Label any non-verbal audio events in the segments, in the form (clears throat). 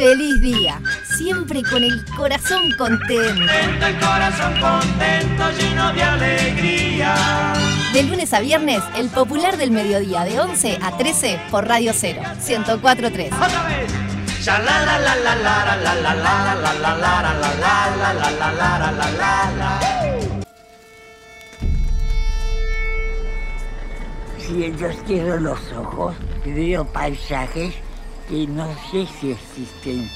feliz día, siempre con el corazón contento. Contento el corazón contento, lleno de alegría. De lunes a viernes, el popular del mediodía de 11 a 13 por Radio 0, 1043. Otra vez. Si ellos quiero los ojos, veo paisajes que no sé si existen.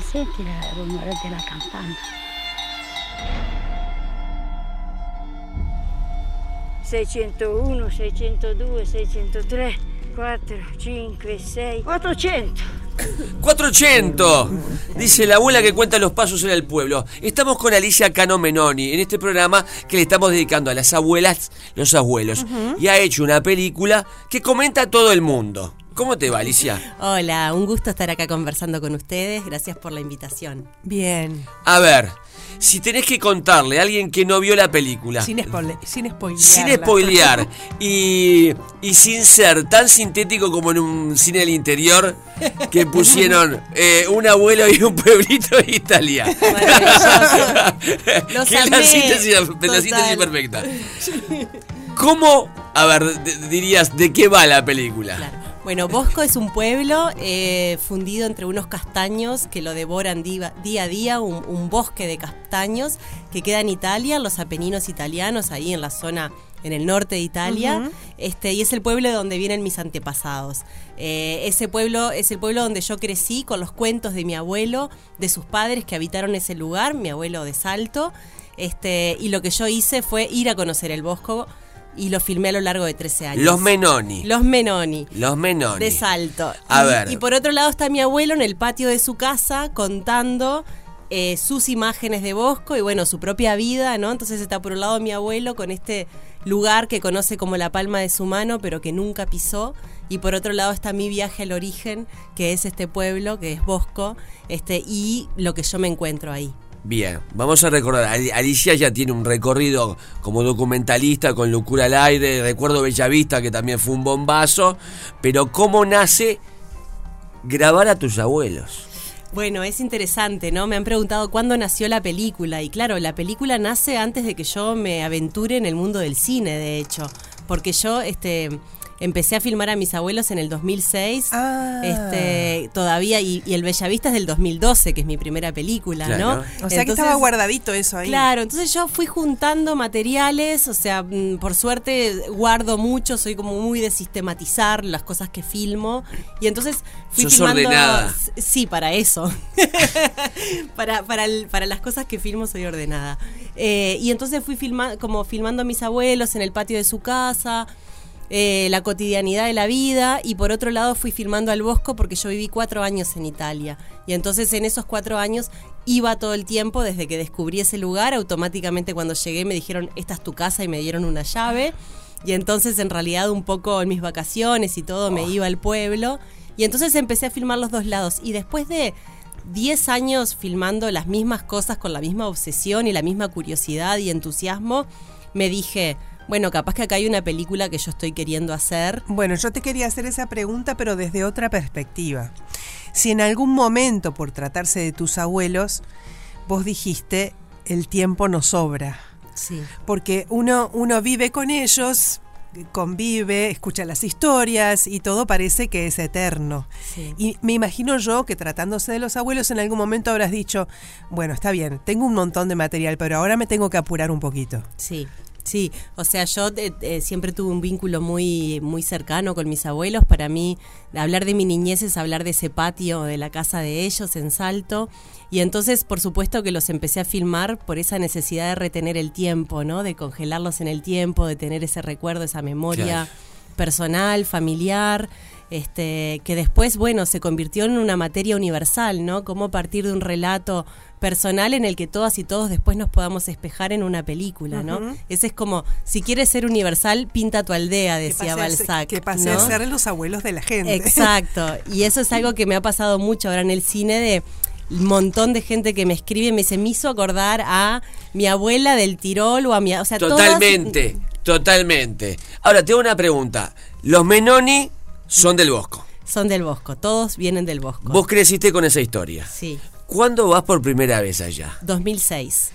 Senti il rumore della campana. 601, 602, 603, 4, 5, 6, 400. 400, dice la abuela que cuenta los pasos en el pueblo. Estamos con Alicia Cano Menoni en este programa que le estamos dedicando a las abuelas, los abuelos. Y ha hecho una película que comenta a todo el mundo. ¿Cómo te va, Alicia? Hola, un gusto estar acá conversando con ustedes. Gracias por la invitación. Bien. A ver, si tenés que contarle a alguien que no vio la película. Sin, spoile- sin spoilear. Sin spoilear y, y sin ser tan sintético como en un cine del interior que (laughs) pusieron eh, un abuelo y un pueblito de Italia. (laughs) Los que la amé, síntesis, la total. síntesis perfecta. ¿Cómo, a ver, dirías, de qué va la película? Claro. Bueno, Bosco es un pueblo eh, fundido entre unos castaños que lo devoran diva- día a día, un, un bosque de castaños que queda en Italia, los Apeninos italianos, ahí en la zona en el norte de Italia, este, y es el pueblo de donde vienen mis antepasados. Eh, ese pueblo es el pueblo donde yo crecí con los cuentos de mi abuelo, de sus padres que habitaron ese lugar, mi abuelo de Salto, este, y lo que yo hice fue ir a conocer el Bosco y lo filmé a lo largo de 13 años. Los Menoni. Los Menoni. Los Menoni. De Salto. A y, ver. y por otro lado está mi abuelo en el patio de su casa contando eh, sus imágenes de Bosco y bueno, su propia vida, ¿no? Entonces está por un lado mi abuelo con este lugar que conoce como la palma de su mano, pero que nunca pisó. Y por otro lado está mi viaje al origen, que es este pueblo, que es Bosco, este, y lo que yo me encuentro ahí. Bien, vamos a recordar, Ali- Alicia ya tiene un recorrido como documentalista con Locura al Aire, recuerdo Bellavista que también fue un bombazo, pero ¿cómo nace grabar a tus abuelos? Bueno, es interesante, ¿no? Me han preguntado cuándo nació la película y claro, la película nace antes de que yo me aventure en el mundo del cine, de hecho, porque yo este empecé a filmar a mis abuelos en el 2006, Ah. este todavía y, y el Bellavista es del 2012, que es mi primera película, Claro. ¿no? O sea que estaba guardadito eso ahí. Claro, entonces yo fui juntando materiales, o sea, mm, por suerte guardo mucho, soy como muy de sistematizar las cosas que filmo y entonces fui Sos filmando ordenada. Sí, para eso. (laughs) para, para, el- para las cosas que filmo soy ordenada. Eh, y entonces fui filma, como filmando a mis abuelos en el patio de su casa, eh, la cotidianidad de la vida, y por otro lado fui filmando al Bosco porque yo viví cuatro años en Italia. Y entonces en esos cuatro años iba todo el tiempo desde que descubrí ese lugar. Automáticamente cuando llegué me dijeron, esta es tu casa y me dieron una llave. Y entonces en realidad un poco en mis vacaciones y todo me iba al pueblo. Y entonces empecé a filmar los dos lados. Y después de 10 años filmando las mismas cosas con la misma obsesión y la misma curiosidad y entusiasmo, me dije, bueno, capaz que acá hay una película que yo estoy queriendo hacer. Bueno, yo te quería hacer esa pregunta, pero desde otra perspectiva. Si en algún momento, por tratarse de tus abuelos, vos dijiste, el tiempo no sobra. Sí. Porque uno, uno vive con ellos, convive, escucha las historias y todo parece que es eterno. Sí. Y me imagino yo que tratándose de los abuelos en algún momento habrás dicho, bueno, está bien, tengo un montón de material, pero ahora me tengo que apurar un poquito. Sí. Sí, o sea, yo eh, eh, siempre tuve un vínculo muy, muy cercano con mis abuelos. Para mí, hablar de mi niñez es hablar de ese patio de la casa de ellos en Salto. Y entonces, por supuesto que los empecé a filmar por esa necesidad de retener el tiempo, ¿no? De congelarlos en el tiempo, de tener ese recuerdo, esa memoria Claro. personal, familiar, este, que después, bueno, se convirtió en una materia universal, ¿no? Cómo partir de un relato personal en el que todas y todos después nos podamos espejar en una película, ¿no? Ese es como, si quieres ser universal, pinta tu aldea, decía que pase, a ser- Balzac. que pase ¿no? a ser los abuelos de la gente. Exacto. Y eso es algo que me ha pasado mucho ahora en el cine de un montón de gente que me escribe y me dice, me hizo acordar a mi abuela del Tirol o a mi... O sea, todas- Totalmente, totalmente. Ahora, tengo una pregunta. Los Menoni son del Bosco. Son del Bosco, todos vienen del Bosco. Vos creciste con esa historia. Sí, ¿Cuándo vas por primera vez allá? 2006.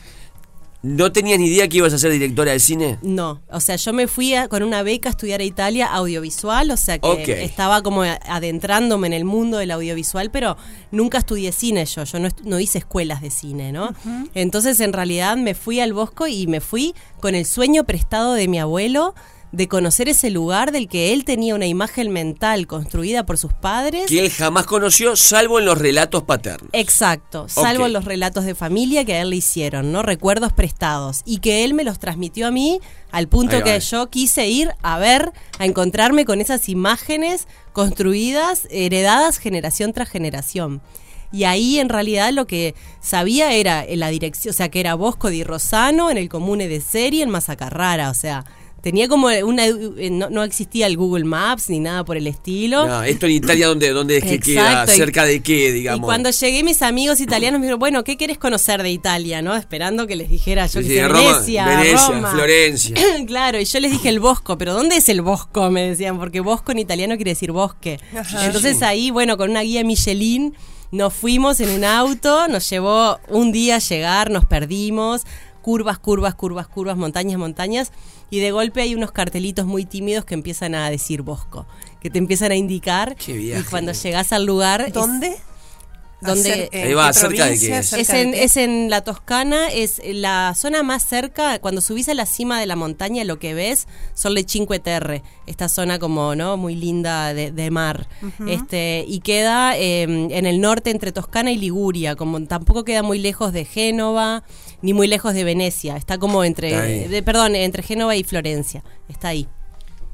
¿No tenías ni idea que ibas a ser directora de cine? No, o sea, yo me fui a- con una beca a estudiar a Italia audiovisual, o sea que estaba como adentrándome en el mundo del audiovisual, pero nunca estudié cine yo, yo no, no hice escuelas de cine, ¿no? Entonces en realidad me fui al Bosco y me fui con el sueño prestado de mi abuelo de conocer ese lugar del que él tenía una imagen mental construida por sus padres. Que él jamás conoció, salvo en los relatos paternos. Exacto, salvo Ok. los relatos de familia que a él le hicieron, ¿no? Recuerdos prestados. Y que él me los transmitió a mí al punto que yo quise ir a ver, a encontrarme con esas imágenes construidas, heredadas generación tras generación. Y ahí en realidad lo que sabía era en la dirección, o sea, que era Bosco di Rosano en el comune de Serie en Mazacarrara, o sea, tenía como una eh, no, no existía el Google Maps ni nada por el estilo. No, esto en Italia, ¿dónde, dónde es que queda? Y- ¿Cerca de qué, digamos? Y cuando llegué, mis amigos italianos me dijeron, bueno, ¿qué querés conocer de Italia? ¿no? Esperando que les dijera, yo Sí, que sí, sé, Roma, Venecia, Venecia, Roma. Florencia. (clears throat) claro, y yo les dije el Bosco, pero ¿dónde es el Bosco? Me decían, porque Bosco en italiano quiere decir bosque. Entonces ahí, bueno, con una guía Michelin nos fuimos en un auto, nos llevó un día a llegar, nos perdimos, curvas, curvas, curvas, curvas, montañas, montañas, y de golpe hay unos cartelitos muy tímidos que empiezan a decir Bosco, que te empiezan a indicar, Qué viaje, y cuando ¿no? llegás al lugar... es- ¿Dónde? ¿Dónde? Acer- ¿en Ahí va, ¿cerca de qué provincia? es? ¿Cerca Es de en, es en la Toscana, es la zona más cerca, cuando subís a la cima de la montaña lo que ves son le Cinque Terre, esta zona como no muy linda de, de mar, este y queda eh, en el norte entre Toscana y Liguria, como tampoco queda muy lejos de Génova ni muy lejos de Venecia, está como entre, Está ahí. de- perdón, entre Génova y Florencia, está ahí.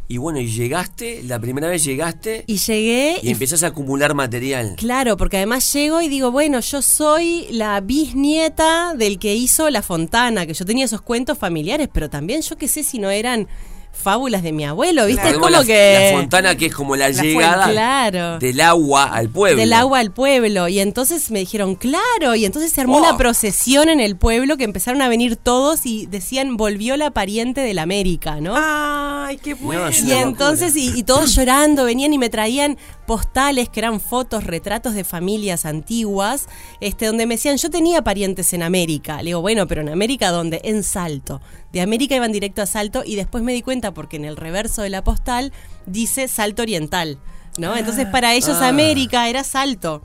Y bueno, y llegaste, la primera vez llegaste y, Y llegué y empezás a acumular material. Claro, porque además llego y digo, bueno, yo soy la bisnieta del que hizo La Fontana, que yo tenía esos cuentos familiares, pero también yo qué sé si no eran fábulas de mi abuelo, ¿viste? Es como la, que... la fontana que es como la, La llegada fuente. Claro. del agua al pueblo. Del agua al pueblo. Y entonces me dijeron, claro. Y entonces se armó una procesión en el pueblo que empezaron a venir todos y decían, volvió la pariente del América, ¿no? Ay, qué bueno. Y entonces, y, y todos llorando, venían y me traían postales que eran fotos, retratos de familias antiguas, este, donde me decían, yo tenía parientes en América. Le digo, bueno, pero en América, ¿dónde? En Salto. De América iban directo a Salto y después me di cuenta porque en el reverso de la postal dice Salto Oriental. ¿No? Entonces para ellos Ah. América era Salto.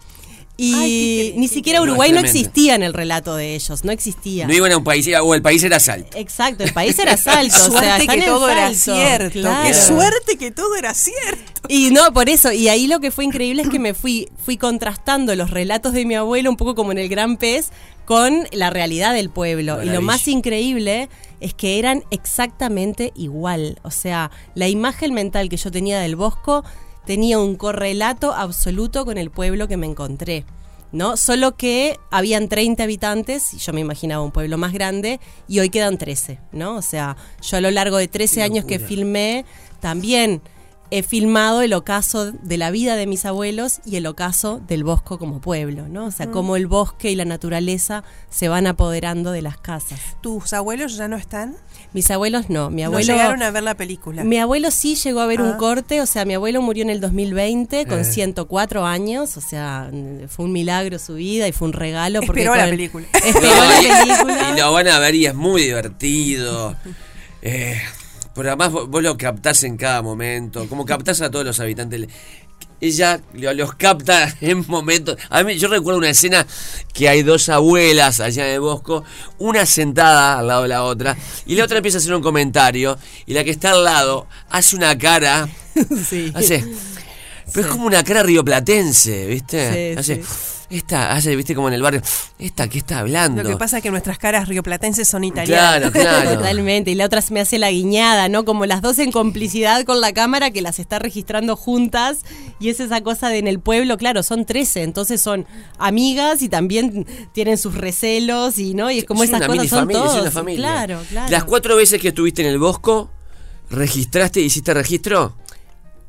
Y Ay, ni siquiera Uruguay no existía en el relato de ellos, no existía. No iban a un país, o el país era salto. Exacto, el país era (laughs) Salto. o sea, Suerte que todo era cierto. claro. Qué suerte que todo era cierto. Y no, por eso, y ahí lo que fue increíble es que me fui, fui contrastando los relatos de mi abuelo, un poco como en el Gran Pez, con la realidad del pueblo. Y lo más increíble es que eran exactamente igual. O sea, la imagen mental que yo tenía del Bosco tenía un correlato absoluto con el pueblo que me encontré. ¿No? Solo que habían 30 habitantes, y yo me imaginaba un pueblo más grande, y hoy quedan 13, ¿no? O sea, yo a lo largo de 13 años que filmé, también he filmado el ocaso de la vida de mis abuelos y el ocaso del Bosco como pueblo, ¿no? O sea, cómo el bosque y la naturaleza se van apoderando de las casas. ¿Tus abuelos ya no están? Mis abuelos no, mi No abuelo... llegaron a ver la película. Mi abuelo sí llegó a ver un Ah. corte, o sea, mi abuelo murió en el 2020 con Eh. 104 años, o sea, mm, fue un milagro su vida y fue un regalo. porque Esperó la el- película. (laughs) Esperó No, la y- película. Y lo van a ver y es muy divertido. Eh, pero además vos, vos lo captás en cada momento, como captás a todos los habitantes. Ella lo- los capta (laughs) en momentos. A mí, yo recuerdo una escena que hay dos abuelas allá en el Bosco, una sentada al lado de la otra, y la otra empieza a hacer un comentario, y la que está al lado hace una cara. (laughs) Sí. Hace. Pero es como una cara rioplatense, ¿viste? Sí, hace. sí. Esta, hace, ¿viste? Como en el barrio. Esta, ¿qué está hablando? Lo que pasa es que nuestras caras rioplatenses son italianas. Claro, claro. (laughs) Totalmente. Y la otra se me hace la guiñada, ¿no? Como las dos en complicidad con la cámara que las está registrando juntas. Y es esa cosa de en el pueblo, claro, son 13, entonces son amigas y también tienen sus recelos y no y es como Es esas una cosas mini son familia, es todos. una familia. Claro, claro. Las cuatro veces que estuviste en el Bosco, ¿registraste, hiciste registro?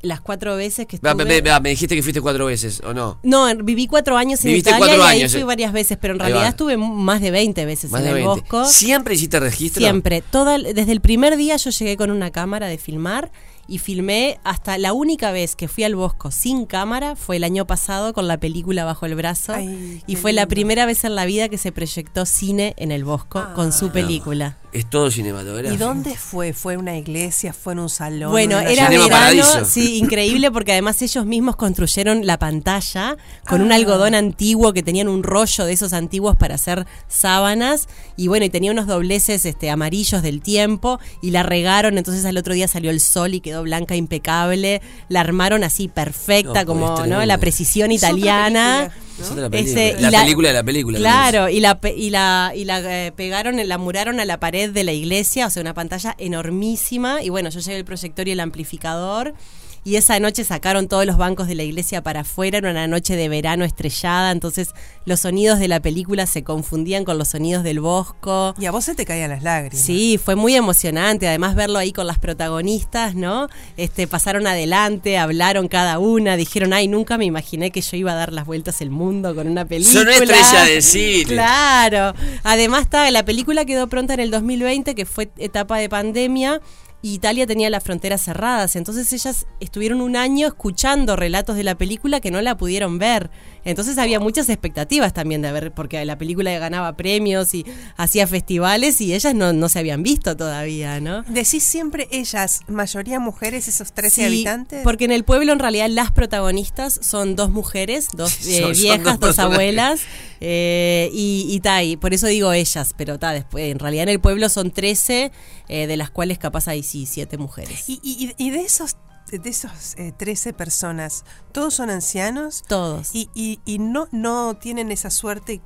Las cuatro veces que estuve... me, me- me dijiste que fuiste cuatro veces, ¿o no? No, viví cuatro años en Viviste Italia y ahí años, fui eh. varias veces, pero en realidad estuve más de 20 veces Más en de el 20. Bosco. ¿Siempre hiciste registro? Siempre, toda, desde el primer día yo llegué con una cámara de filmar y filmé hasta la única vez que fui al Bosco sin cámara fue el año pasado con la película bajo el brazo Ay, y fue la primera vez en la vida que se proyectó cine en el Bosco con Ah. su película. Es todo cinematográfico. ¿Y dónde fue? ¿Fue en una iglesia? ¿fue en un salón? Bueno, era verano, Paradiso. sí, increíble porque además ellos mismos construyeron la pantalla con un Ah. algodón antiguo que tenían un rollo de esos antiguos para hacer sábanas y bueno, y tenía unos dobleces este amarillos del tiempo y la regaron, entonces al otro día salió el sol y quedó blanca impecable, la armaron así perfecta No, como, ¿no? La precisión italiana. Es otra película. La, película de la película. Claro, y la pe- y la y la eh, pegaron, la muraron a la pared de la iglesia, o sea, una pantalla enormísima y bueno, yo llevé el proyector y el amplificador. Y esa noche sacaron todos los bancos de la iglesia para afuera, era una noche de verano estrellada, entonces los sonidos de la película se confundían con los sonidos del bosco. Y a vos se te caían las lágrimas. Sí, fue muy emocionante, además verlo ahí con las protagonistas, ¿no? Este, pasaron adelante, hablaron cada una, dijeron, ay, nunca me imaginé que yo iba a dar las vueltas el mundo con una película. Son estrella de (laughs) cine. Claro. Además, está, la película quedó pronta en el 2020, que fue etapa de pandemia. Y Italia tenía las fronteras cerradas, entonces ellas estuvieron un año escuchando relatos de la película que no la pudieron ver. Entonces había muchas expectativas también de ver, porque la película ganaba premios y hacía festivales y ellas no, no se habían visto todavía, ¿no? Decís siempre ellas, mayoría mujeres, esos 13 Sí, habitantes. Porque en el pueblo en realidad las protagonistas son dos mujeres, dos (laughs) eh, Son- son viejas, dos abuelas eh, y, y ta, y por eso digo ellas, pero ta, después en realidad en el pueblo son 13, eh, de las cuales capaz hay sí, siete mujeres. Y, y- y de esos de esos eh, 13 personas, ¿todos son ancianos? Todos. Y, y, y no, no tienen esa suerte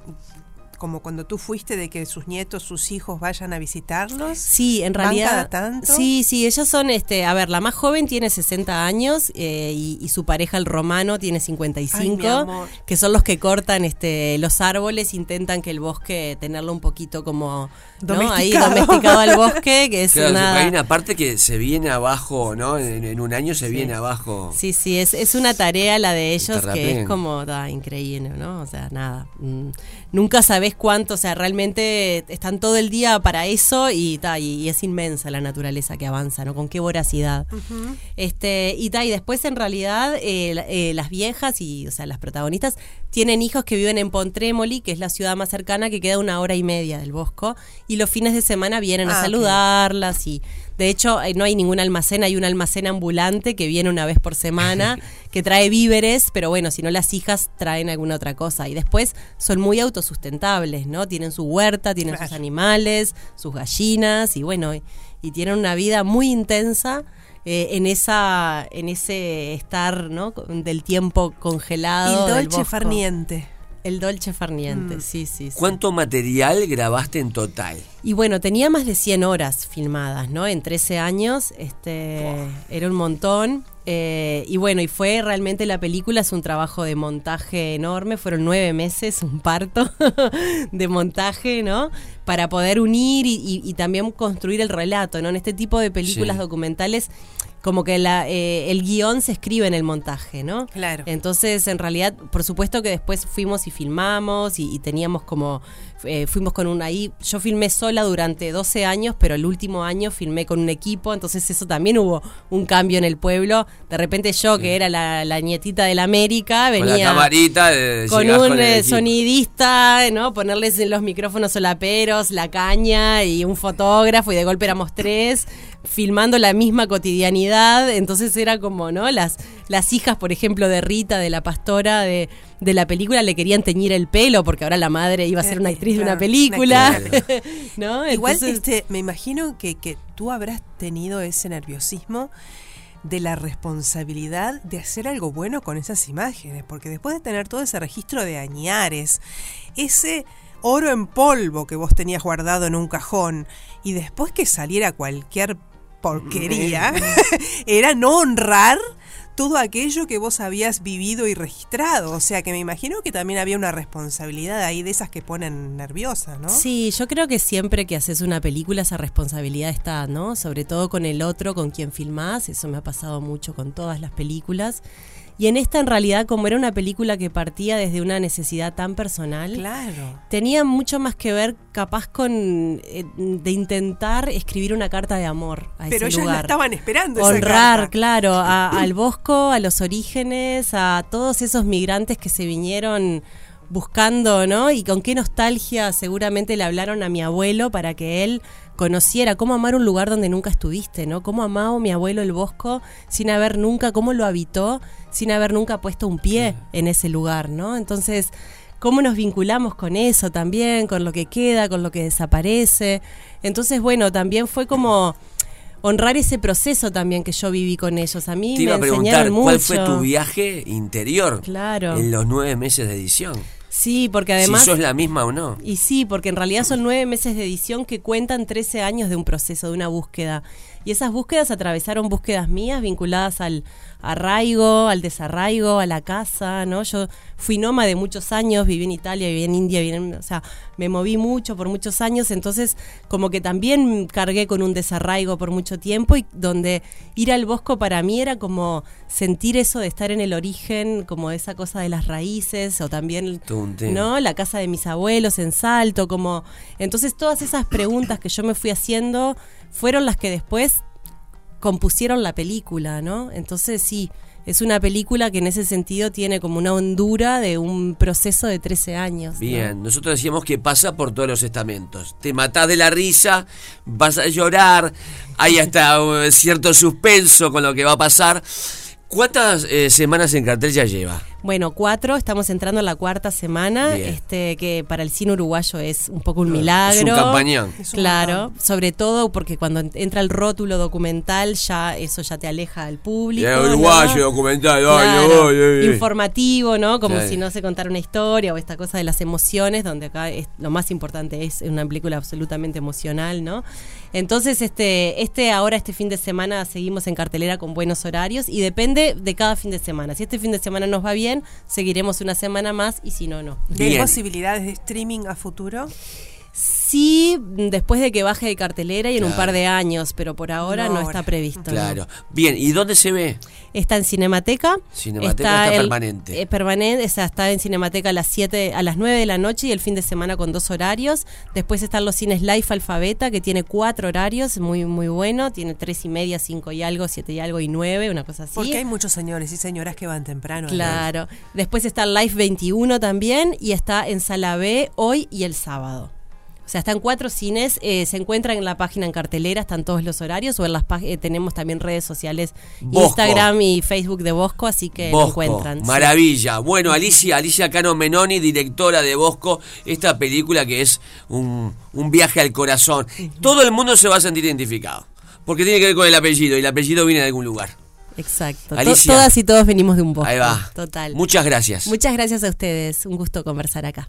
como cuando tú fuiste de que sus nietos, sus hijos vayan a visitarlos. Sí, en ¿Van realidad. cada tanto? Sí, sí, ellas son, este, a ver, la más joven tiene 60 años eh, y, y su pareja, el romano, tiene 55, Ay, que son los que cortan este, los árboles, intentan que el bosque tenerlo un poquito como ¿no? ahí Domesticado. al bosque, que es Claro, una... hay una parte que se viene abajo, ¿no? En, en un año se viene abajo. Sí, sí, es, es una tarea la de ellos que es como da, increíble, ¿no? O sea, nada. mm, nunca sabés cuánto, o sea, realmente están todo el día para eso y, ta, y, y es inmensa la naturaleza que avanza, ¿no? Con qué voracidad. este, y, ta, y después en realidad eh, la- eh, las viejas y, o sea, las protagonistas tienen hijos que viven en Pontremoli, que es la ciudad más cercana, que queda una hora y media del Bosco, y los fines de semana vienen a Ah, saludarlas y de hecho no hay ningún almacén, hay un almacén ambulante que viene una vez por semana, (laughs) que trae víveres, pero bueno, si no las hijas traen alguna otra cosa. Y después son muy autosustentables, ¿no? Tienen su huerta, tienen sus animales, sus gallinas, y bueno, y, y tienen una vida muy intensa. eh, en esa en ese estar no del tiempo congelado del dolce farniente. El dolce farniente Mm. sí sí, sí. ¿Cuánto material grabaste en total? Y bueno, tenía más de 100 horas filmadas, ¿no? En 13 años, este, era un montón. eh, y bueno, y fue realmente la película, es un trabajo de montaje enorme, fueron nueve meses, un parto (laughs) de montaje, ¿no? Para poder unir y, y- y también construir el relato, ¿no? En este tipo de películas Sí. documentales, como que la, eh, el guion se escribe en el montaje, ¿no? Claro. Entonces, en realidad, por supuesto que después fuimos y filmamos y, y teníamos como, eh, fuimos con un ahí, yo filmé sola durante 12 años, pero el último año filmé con un equipo, entonces eso también hubo un cambio en el pueblo. De repente yo, que era la, la nietita de la América, Con la venía camarita. eh, con llegás un eh, sonidista, ¿no? Ponerles en los micrófonos solaperos, la caña y un fotógrafo y de golpe éramos tres filmando la misma cotidianidad, entonces era como, ¿no? Las, las hijas, por ejemplo, de Rita, de la pastora de, de la película, le querían teñir el pelo porque ahora la madre iba a ser una actriz de una película, una (laughs) ¿no? Igual Entonces- este, me imagino que, que tú habrás tenido ese nerviosismo de la responsabilidad de hacer algo bueno con esas imágenes, porque después de tener todo ese registro de añares, ese oro en polvo que vos tenías guardado en un cajón, y después que saliera cualquier porquería, (laughs) era no honrar todo aquello que vos habías vivido y registrado. O sea que me imagino que también había una responsabilidad ahí de esas que ponen nerviosa, ¿no? Sí, yo creo que siempre que haces una película esa responsabilidad está, ¿no? Sobre todo con el otro, con quien filmás, eso me ha pasado mucho con todas las películas. Y en esta en realidad, como era una película que partía desde una necesidad tan personal, Claro. tenía mucho más que ver capaz con eh, de intentar escribir una carta de amor a Pero ese ellas la lugar. estaban esperando esa Honrar, carta. claro, a- (laughs) al Bosco, a los orígenes, a todos esos migrantes que se vinieron buscando, ¿no? Y con qué nostalgia seguramente le hablaron a mi abuelo para que él conociera cómo amar un lugar donde nunca estuviste, ¿no? Cómo amaba mi abuelo el Bosco sin haber nunca, cómo lo habitó sin haber nunca puesto un pie en ese lugar, ¿no? Entonces, cómo nos vinculamos con eso también, con lo que queda, con lo que desaparece. Entonces, bueno, también fue como honrar ese proceso también que yo viví con ellos. A mí Te iba me a preguntar, enseñaron mucho. ¿cuál fue tu viaje interior Claro. en los nueve meses de edición? Sí, porque además... si sos la misma o no. Y sí, porque en realidad son nueve meses de edición que cuentan 13 años de un proceso, de una búsqueda. Y esas búsquedas atravesaron búsquedas mías vinculadas al arraigo, al desarraigo, a la casa, ¿no? Yo fui nómade muchos años, viví en Italia, viví en India, viví en- o sea, me moví mucho por muchos años, entonces como que también cargué con un desarraigo por mucho tiempo y donde ir al bosco para mí era como sentir eso de estar en el origen, como esa cosa de las raíces o también. ¿no? La casa de mis abuelos en Salto, como... Entonces todas esas preguntas que yo me fui haciendo fueron las que después compusieron la película, ¿no? Entonces sí, es una película que en ese sentido tiene como una hondura de un proceso de 13 años. ¿no? Bien, nosotros decíamos que pasa por todos los estamentos. Te matás de la risa, vas a llorar, hay hasta (laughs) uh, cierto suspenso con lo que va a pasar. ¿Cuántas eh, semanas en cartel ya lleva? Bueno, cuatro, estamos entrando en la cuarta semana, Bien. este que para el cine uruguayo es un poco un milagro. Es un campañón. Claro, sobre todo porque cuando entra el rótulo documental ya eso ya te aleja al público. Ya, ¿no? uruguayo, documental, Claro, ay, ay, ay. informativo, ¿no? Como si no se contara una historia o esta cosa de las emociones, donde acá es, lo más importante es una película absolutamente emocional, ¿no? Entonces, este, este ahora, este fin de semana, seguimos en cartelera con buenos horarios y depende de cada fin de semana. Si este fin de semana nos va bien, seguiremos una semana más y si no, no. ¿Hay posibilidades de streaming a futuro? Sí, después de que baje de cartelera y en un par de años, pero por ahora No está previsto. ¿no? Claro. Bien, ¿y dónde se ve? Está en Cinemateca. Cinemateca está permanente. eh, permanente, o sea, está en Cinemateca a las 7, a las 9 de la noche y el fin de semana con dos horarios. Después están los cines Life Alfabeta, que tiene cuatro horarios, muy, muy bueno. Tiene tres y media, cinco y algo, siete y algo y nueve, una cosa así. Porque hay muchos señores y señoras que van temprano. Claro. Después está Life 21 también y está en Sala B hoy y el sábado. O sea, están cuatro cines, eh, se encuentran en la página en cartelera, están todos los horarios, o en las eh, tenemos también redes sociales, Bosco. Instagram y Facebook de Bosco, así que lo Bosco, encuentran. sí. maravilla. Bueno, Alicia, Alicia Cano Menoni, directora de Bosco, esta película que es un, un viaje al corazón. Todo el mundo se va a sentir identificado, porque tiene que ver con el apellido, y el apellido viene de algún lugar. Exacto. To- Alicia. Todas y todos venimos de un Bosco. Ahí va. Total. Muchas gracias. Muchas gracias a ustedes. Un gusto conversar acá.